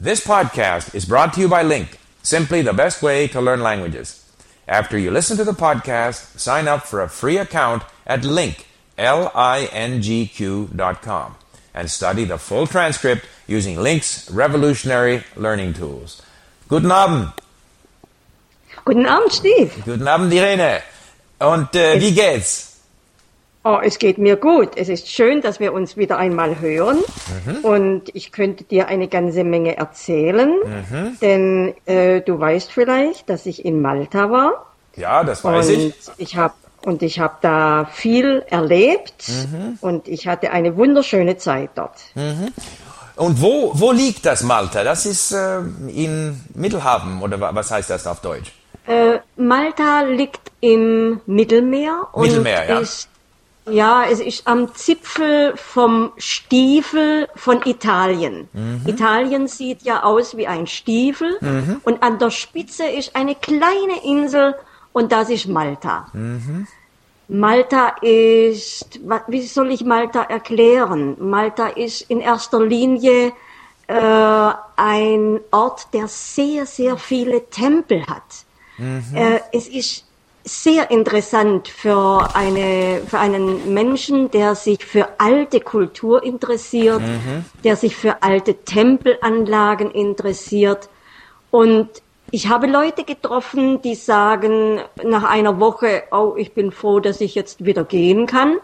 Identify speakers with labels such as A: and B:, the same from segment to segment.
A: This podcast is brought to you by Link, simply the best way to learn languages. After you listen to the podcast, sign up for a free account at link, L-I-N-G-Q dot com, and study the full transcript using Link's revolutionary learning tools. Guten Abend.
B: Guten Abend, Steve.
A: Guten Abend, Irene. Und äh, wie geht's?
B: Oh, es geht mir gut. Es ist schön, dass wir uns wieder einmal hören. Und ich könnte dir eine ganze Menge erzählen. Denn äh, du weißt vielleicht, dass ich in Malta war.
A: Ja, das weiß
B: und
A: ich.
B: ich habe und ich habe da viel erlebt und ich hatte eine wunderschöne Zeit dort.
A: Und wo, wo liegt das Malta? Das ist äh, in Mittelhafen oder wa- was heißt das auf Deutsch?
B: Äh, Malta liegt im Mittelmeer und
A: Mittelmeer, ja.
B: ist ja, es ist am Zipfel vom Stiefel von Italien.
A: Mhm.
B: Italien sieht ja aus wie ein Stiefel und an der Spitze ist eine kleine Insel und das ist Malta.
A: Mhm.
B: Malta ist, wie soll ich Malta erklären? Malta ist in erster Linie äh, ein Ort, der sehr, sehr viele Tempel hat. Äh, es ist sehr interessant für, eine, für einen Menschen, der sich für alte Kultur interessiert, der sich für alte Tempelanlagen interessiert. Und ich habe Leute getroffen, die sagen nach einer Woche, oh, ich bin froh, dass ich jetzt wieder gehen kann.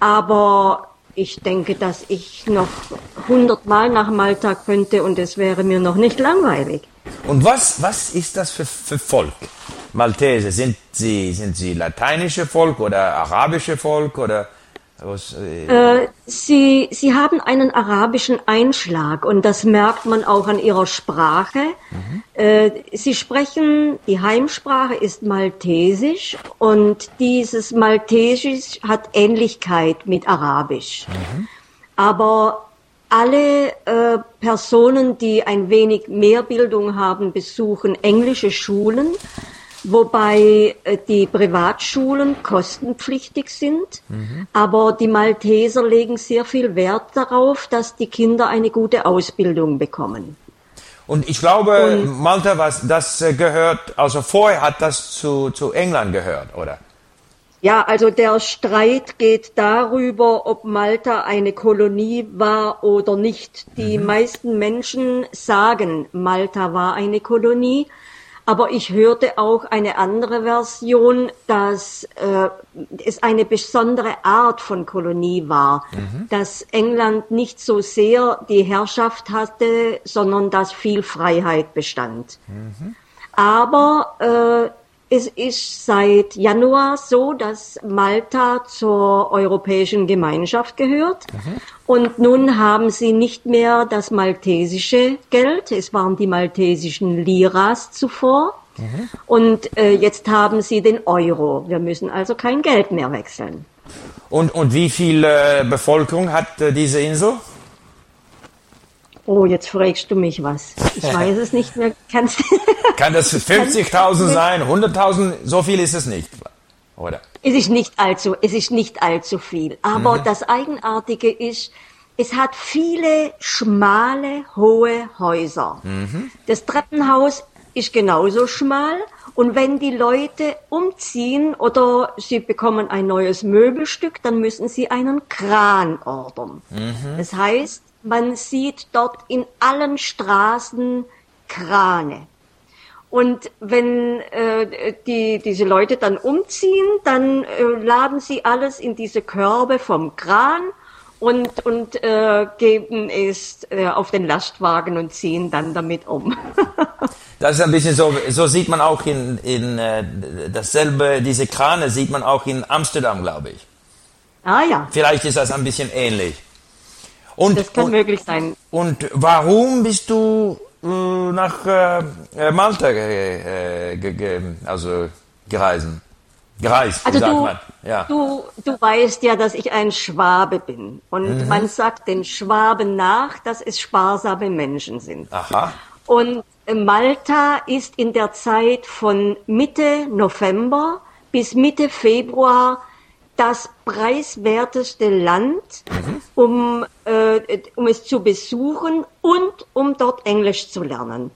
B: Aber ich denke, dass ich noch hundertmal nach Malta könnte und es wäre mir noch nicht langweilig.
A: Und was, was ist das für, für Volk? Maltese, sind sie, sind sie lateinische Volk oder arabische Volk oder was? Äh,
B: Äh, Sie, Sie haben einen arabischen Einschlag und das merkt man auch an Ihrer Sprache. Äh, Sie sprechen, die Heimsprache ist Maltesisch und dieses Maltesisch hat Ähnlichkeit mit Arabisch. Aber alle äh, Personen, die ein wenig mehr Bildung haben, besuchen englische Schulen, wobei äh, die Privatschulen kostenpflichtig sind. Aber die Malteser legen sehr viel Wert darauf, dass die Kinder eine gute Ausbildung bekommen.
A: und ich glaube, Malta, was das äh, gehört, also vorher hat das zu, zu England gehört, oder?
B: Ja, also der Streit geht darüber, ob Malta eine Kolonie war oder nicht. Die meisten Menschen sagen, Malta war eine Kolonie. Aber ich hörte auch eine andere Version, dass äh, es eine besondere Art von Kolonie war, dass England nicht so sehr die Herrschaft hatte, sondern dass viel Freiheit bestand. Aber äh, es ist seit Januar so, dass Malta zur Europäischen Gemeinschaft gehört. Und nun haben sie nicht mehr das maltesische Geld. Es waren die maltesischen Liras zuvor. Und äh, jetzt haben sie den Euro. Wir müssen also kein Geld mehr wechseln.
A: Und, und wie viel äh, Bevölkerung hat äh, diese Insel?
B: Oh, jetzt fragst du mich was. Ich weiß es nicht mehr. Kannst
A: Kann das 50.000 sein, 100.000? So viel ist es nicht, oder?
B: Es ist nicht allzu, es ist nicht allzu viel. Aber das Eigenartige ist, es hat viele schmale, hohe Häuser. Das Treppenhaus ist genauso schmal. Und wenn die Leute umziehen oder sie bekommen ein neues Möbelstück, dann müssen sie einen Kran ordern. Das heißt, man sieht dort in allen Straßen Krane. Und wenn äh, die, diese Leute dann umziehen, dann äh, laden sie alles in diese Körbe vom Kran und, und äh, geben es äh, auf den Lastwagen und ziehen dann damit um.
A: Das ist ein bisschen so, so sieht man auch in, in äh, dasselbe, diese Krane sieht man auch in Amsterdam, glaube ich.
B: ah ja,
A: Vielleicht ist das ein bisschen ähnlich. Und,
B: das kann
A: und,
B: möglich sein.
A: und warum bist du äh, nach äh, äh, Malta äh, ge, ge, also gereisen? Gereist,
B: Also du,
A: man? Ja.
B: du, du weißt ja, dass ich ein Schwabe bin. Und man sagt den Schwaben nach, dass es sparsame Menschen sind.
A: Aha.
B: Und Malta ist in der Zeit von Mitte November bis Mitte Februar das preiswerteste Land, um, äh, um es zu besuchen und um dort Englisch zu lernen.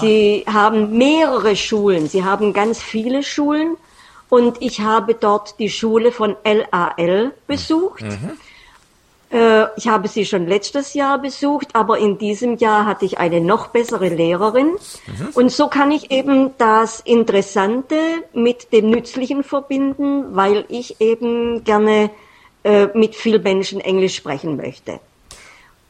B: Sie haben mehrere Schulen, sie haben ganz viele Schulen. Und ich habe dort die Schule von LAL besucht. Äh, Ich habe sie schon letztes Jahr besucht, aber in diesem Jahr hatte ich eine noch bessere Lehrerin. Und so kann ich eben das Interessante mit dem Nützlichen verbinden, weil ich eben gerne äh, mit vielen Menschen Englisch sprechen möchte.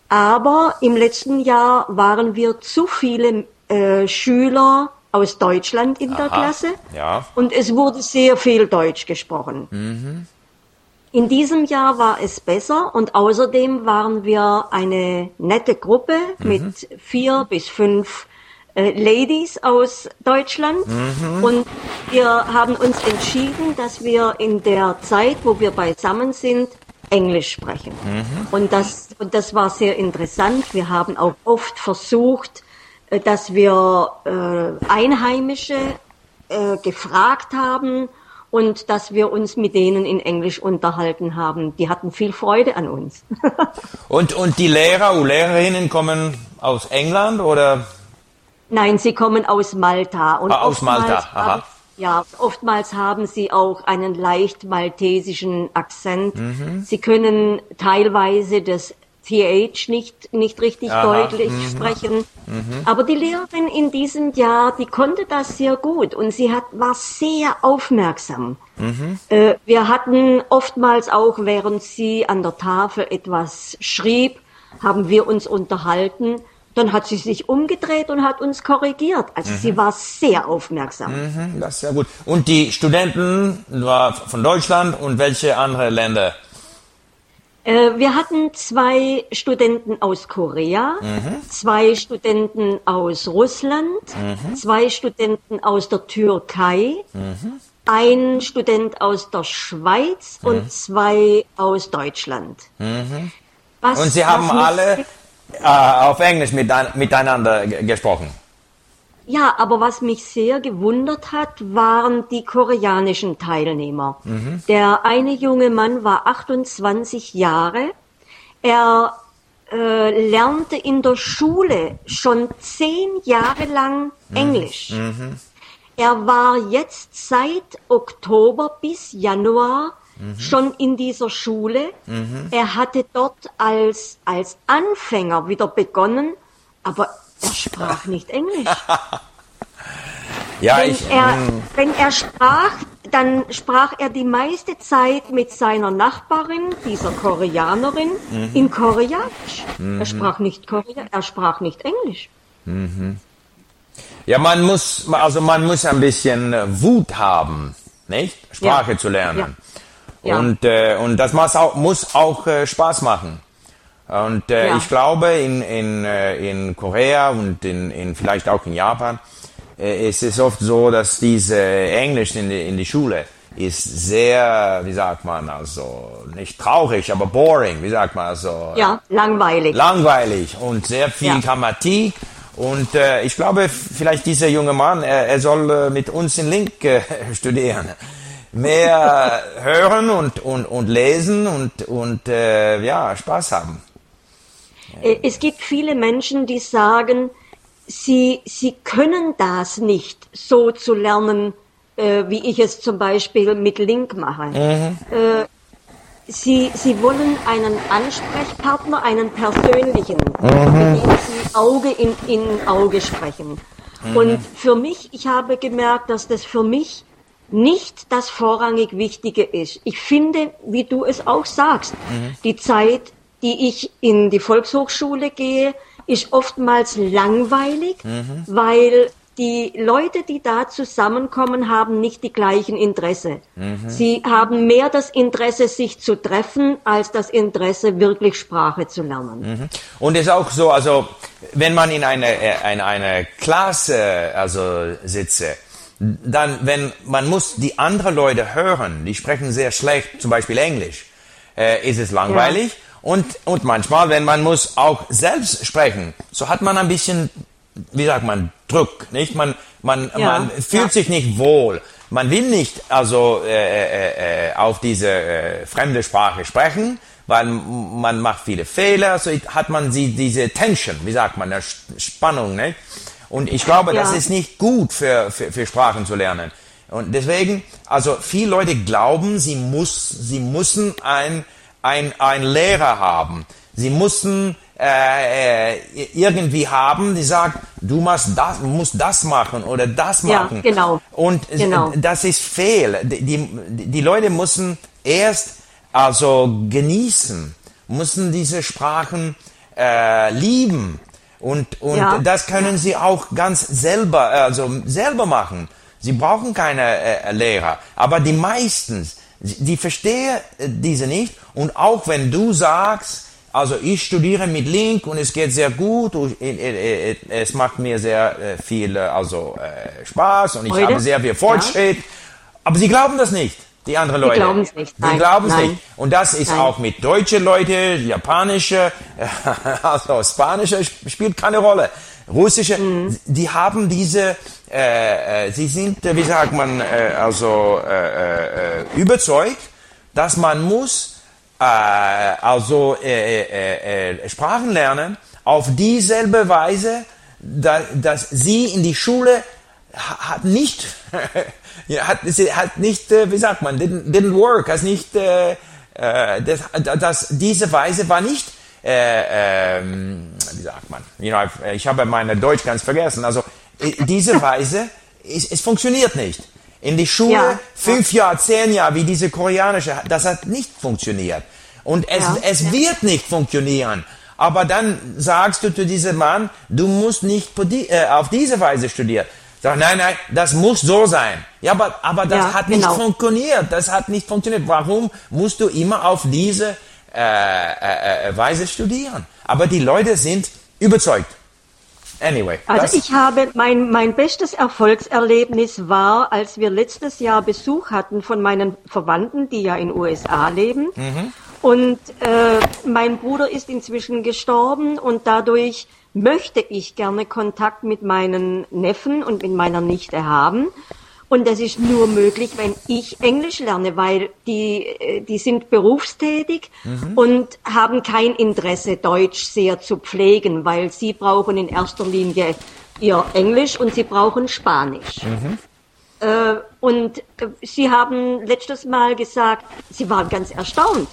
B: Aber im letzten Jahr waren wir zu viele äh, Schüler aus Deutschland in der
A: Aha,
B: Klasse
A: ja.
B: und es wurde sehr viel Deutsch gesprochen. In diesem Jahr war es besser und außerdem waren wir eine nette Gruppe mit vier bis fünf äh, Ladies aus Deutschland und wir haben uns entschieden, dass wir in der Zeit, wo wir beisammen sind, Englisch sprechen. Und, das, und das war sehr interessant. Wir haben auch oft versucht, äh, dass wir äh, Einheimische äh, gefragt haben und dass wir uns mit denen in Englisch unterhalten haben. Die hatten viel Freude an uns.
A: Und, und die Lehrer und Lehrerinnen kommen aus England oder?
B: Nein, sie kommen aus Malta. Und
A: Ah, aus Malta, aha.
B: Ja, oftmals haben sie auch einen leicht maltesischen Akzent.
A: Mhm.
B: Sie können teilweise das TH nicht, nicht richtig
A: Aha,
B: deutlich
A: mhm.
B: sprechen. Aber die Lehrerin in diesem Jahr, die konnte das sehr gut und sie hat, war sehr aufmerksam.
A: Mhm.
B: Äh, wir hatten oftmals auch, während sie an der Tafel etwas schrieb, haben wir uns unterhalten. Dann hat sie sich umgedreht und hat uns korrigiert. Also sie war sehr aufmerksam.
A: Hm, Das ist ja gut. Und die Studenten war von Deutschland und welche andere Länder?
B: Äh, wir hatten zwei Studenten aus Korea, zwei Studenten aus Russland, zwei Studenten aus der Türkei, ein Student aus der Schweiz und zwei aus Deutschland. Was-
A: Und Sie haben alle äh, auf Englisch mitein- miteinander ge- gesprochen.
B: Ja, aber was mich sehr gewundert hat, waren die koreanischen Teilnehmer. Der eine junge Mann war 28 Jahre. Er äh, lernte in der Schule schon zehn Jahre lang Englisch. Er war jetzt seit Oktober bis Januar schon in dieser Schule. Er hatte dort als, als Anfänger wieder begonnen, aber er sprach nicht Englisch.
A: Ja,
B: Wenn
A: ich.
B: er,
A: hm,
B: wenn er sprach, dann sprach er die meiste Zeit mit seiner Nachbarin, dieser Koreanerin,
A: Mhm.
B: in Koreanisch. Er sprach nicht Korea, er sprach nicht Englisch.
A: Ja, man muss, also man muss ein bisschen äh, Wut haben, nicht? Sprache
B: Ja.
A: zu lernen.
B: Ja.
A: Und, äh, und das muss auch, muss auch äh, Spaß machen. Und äh,
B: Ja.
A: ich glaube, in, in, äh, in Korea und in, in vielleicht auch in Japan äh, ist es oft so, dass diese Englisch in die, in die Schule ist sehr, wie sagt man, also nicht traurig, aber boring, wie sagt man, also
B: Ja, langweilig.
A: langweilig und sehr viel
B: Ja.
A: Grammatik. Und äh, ich glaube, vielleicht dieser junge Mann, er, er soll äh, mit uns in Link äh, studieren. Mehr hören und, und, und lesen und, und äh, ja, Spaß haben.
B: Äh, Es gibt viele Menschen, die sagen, sie, sie können das nicht so zu lernen, äh, wie ich es zum Beispiel mit Link mache. Äh, sie, sie wollen einen Ansprechpartner, einen persönlichen, mit dem sie Auge in, in Auge sprechen. Und für mich, ich habe gemerkt, dass das für mich nicht das vorrangig Wichtige ist. Ich finde, wie du es auch sagst, die Zeit, die ich in die Volkshochschule gehe, ist oftmals langweilig, weil die Leute, die da zusammenkommen, haben nicht die gleichen Interesse. Sie haben mehr das Interesse, sich zu treffen, als das Interesse, wirklich Sprache zu lernen.
A: Und es ist auch so, also wenn man in einer in eine Klasse also sitze, dann wenn man muss die anderen Leute hören, die sprechen sehr schlecht, zum Beispiel Englisch, äh, ist es langweilig. Und und manchmal, wenn man muss auch selbst sprechen, so hat man ein bisschen, wie sagt man, Druck, nicht? Man man
B: Ja,
A: man fühlt
B: ja.
A: sich nicht wohl. man will nicht also äh, äh, äh, auf diese äh, fremde Sprache sprechen, weil man macht viele Fehler, so hat man sie diese Tension, wie sagt man, eine Spannung, ne? Und ich glaube, ja. das ist nicht gut für, für, für Sprachen zu lernen. Und deswegen, also viele Leute glauben, sie muss, sie müssen ein, ein, ein Lehrer haben. Sie müssen äh, äh, irgendwie haben, die sagt, du musst das, musst das machen oder das machen.
B: Ja, genau.
A: Und genau. das ist fehl. Die, die, die Leute müssen erst also genießen, müssen diese Sprachen äh, lieben. Und, und ja. das können sie auch ganz selber, also selber machen. Sie brauchen keine äh, Lehrer. Aber die meisten, die verstehen diese nicht. Und auch wenn du sagst, also ich studiere mit Link und es geht sehr gut, es macht mir sehr äh, viel also äh, Spaß und ich Heute? habe sehr viel Fortschritt. Ja. Aber sie glauben das nicht die anderen Leute. Die
B: glauben es nicht.
A: Die glauben es nicht. Und das ist Nein. auch mit deutschen Leute, japanische, also spanische spielt keine Rolle. Russische, mhm. die haben diese, äh, äh, sie sind, wie sagt man, äh, also äh, äh, überzeugt, dass man muss äh, also äh, äh, äh, Sprachen lernen auf dieselbe Weise, da, dass sie in die Schule hat nicht hat, hat nicht, äh, wie sagt man, didn't, didn't work, hat nicht, äh, äh, das, das, diese Weise war nicht, äh, ähm, wie sagt man, you know, ich habe meine Deutsch ganz vergessen, also äh, diese Weise, es, es funktioniert nicht. In die Schule, ja. fünf Jahre, zehn Jahre, wie diese koreanische, das hat nicht funktioniert. Und es, ja. es wird nicht funktionieren. Aber dann sagst du zu diesem Mann, du musst nicht auf diese Weise studieren. Sag, nein, nein, das muss so sein. Ja, aber, aber das ja, hat nicht genau. funktioniert. Das hat nicht funktioniert. Warum musst du immer auf diese äh, äh, äh, Weise studieren? Aber die Leute sind überzeugt. Anyway.
B: Also ich habe mein, mein bestes Erfolgserlebnis war, als wir letztes Jahr Besuch hatten von meinen Verwandten, die ja in USA leben. Mhm. Und äh, mein Bruder ist inzwischen gestorben und dadurch möchte ich gerne Kontakt mit meinen Neffen und mit meiner Nichte haben. Und das ist nur möglich, wenn ich Englisch lerne, weil die, äh, die sind berufstätig mhm. und haben kein Interesse, Deutsch sehr zu pflegen, weil sie brauchen in erster Linie ihr Englisch und sie brauchen Spanisch. Mhm. Äh, und äh, sie haben letztes Mal gesagt, sie waren ganz erstaunt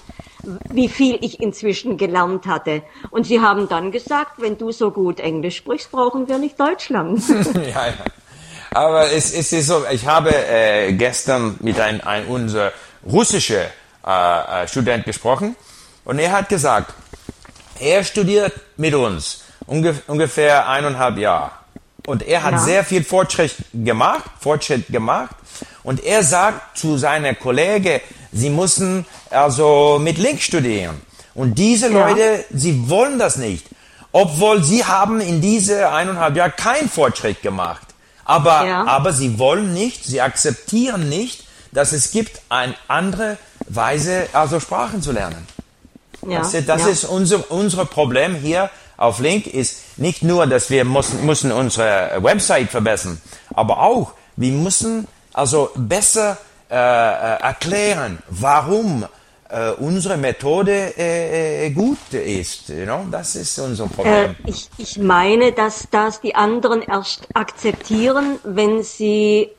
B: wie viel ich inzwischen gelernt hatte. Und sie haben dann gesagt, wenn du so gut Englisch sprichst, brauchen wir nicht Deutsch lernen.
A: ja, ja. Aber es, es ist so, ich habe äh, gestern mit einem ein, unser russischer äh, äh, Student gesprochen und er hat gesagt, er studiert mit uns ungef ungefähr eineinhalb Jahre. Und er hat ja. sehr viel Fortschritt gemacht, Fortschritt gemacht. Und er sagt zu seiner Kollege, sie müssen also mit Link studieren. Und diese ja. Leute, sie wollen das nicht. Obwohl sie haben in diese eineinhalb Jahre keinen Fortschritt gemacht. Aber, ja. aber sie wollen nicht, sie akzeptieren nicht, dass es gibt eine andere Weise, also Sprachen zu lernen. Ja. Das, das ja. ist unser, unser Problem hier auf Link, ist nicht nur, dass wir müssen, müssen unsere Website verbessern, aber auch, wir müssen also besser äh, äh erklären, warum äh, unsere Methode äh, äh, gut ist. You know? Das ist unser Problem.
B: Äh, ich, ich meine, dass das die anderen erst akzeptieren, wenn sie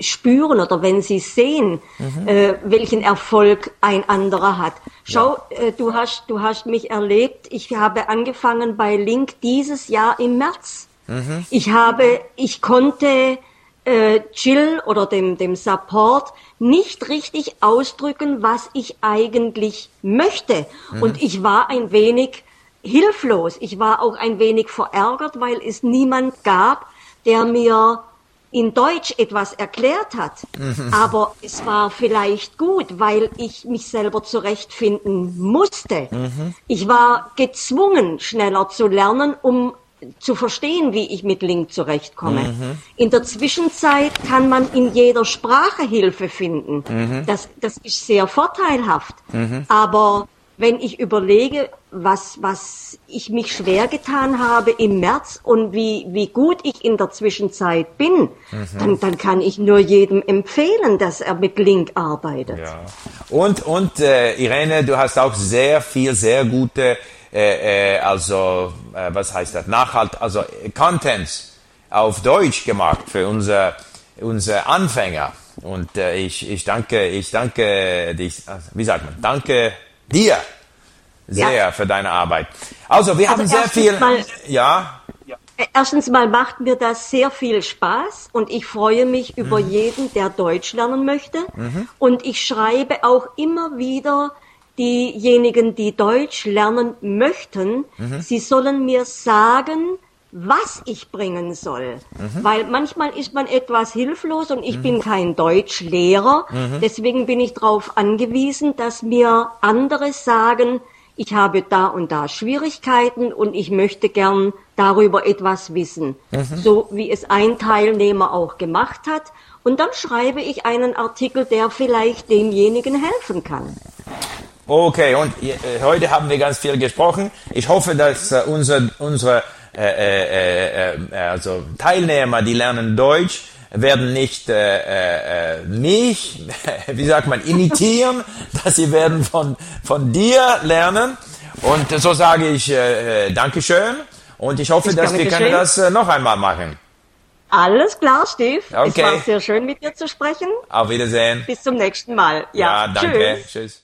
B: spüren oder wenn sie sehen, mhm. äh, welchen Erfolg ein anderer hat. Schau, ja. äh, du hast du hast mich erlebt. Ich habe angefangen bei Link dieses Jahr im März. Mhm. Ich habe ich konnte äh, Jill oder dem, dem Support nicht richtig ausdrücken, was ich eigentlich möchte. Mhm. Und ich war ein wenig hilflos. Ich war auch ein wenig verärgert, weil es niemand gab, der mir in Deutsch etwas erklärt hat. Mhm. Aber es war vielleicht gut, weil ich mich selber zurechtfinden musste. Mhm. Ich war gezwungen, schneller zu lernen, um zu verstehen, wie ich mit Link zurechtkomme. Mhm. In der Zwischenzeit kann man in jeder Sprache Hilfe finden. Mhm. Das, das ist sehr vorteilhaft. Mhm. Aber wenn ich überlege, was, was ich mich schwer getan habe im März und wie, wie gut ich in der Zwischenzeit bin, mhm. dann, dann kann ich nur jedem empfehlen, dass er mit Link arbeitet.
A: Ja. Und, und äh, Irene, du hast auch sehr viel, sehr gute, äh, äh, also, äh, was heißt das, Nachhalt, also Contents auf Deutsch gemacht für unser, unser Anfänger. Und äh, ich, ich danke, ich danke dich, wie sagt man, danke dir sehr ja. für deine Arbeit. Also wir also haben sehr viel,
B: mal,
A: ja.
B: Erstens mal macht mir das sehr viel Spaß und ich freue mich mhm. über jeden, der Deutsch lernen möchte. Mhm. Und ich schreibe auch immer wieder diejenigen, die Deutsch lernen möchten, mhm. sie sollen mir sagen, was ich bringen soll. Mhm. Weil manchmal ist man etwas hilflos und ich mhm. bin kein Deutschlehrer. Mhm. Deswegen bin ich darauf angewiesen, dass mir andere sagen, ich habe da und da Schwierigkeiten und ich möchte gern darüber etwas wissen. Mhm. So wie es ein Teilnehmer auch gemacht hat. Und dann schreibe ich einen Artikel, der vielleicht demjenigen helfen kann.
A: Okay, und äh, heute haben wir ganz viel gesprochen. Ich hoffe, dass äh, unser, unsere äh, äh, äh, also Teilnehmer, die lernen Deutsch, werden nicht äh, äh, mich, wie sagt man, imitieren, dass sie werden von, von dir lernen. Und so sage ich äh, Dankeschön und ich hoffe, ich dass wir können das äh, noch einmal machen.
B: Alles klar, Steve. Okay. Es war sehr schön, mit dir zu sprechen.
A: Auf Wiedersehen.
B: Bis zum nächsten Mal.
A: Ja, ja danke. Tschüss. Tschüss.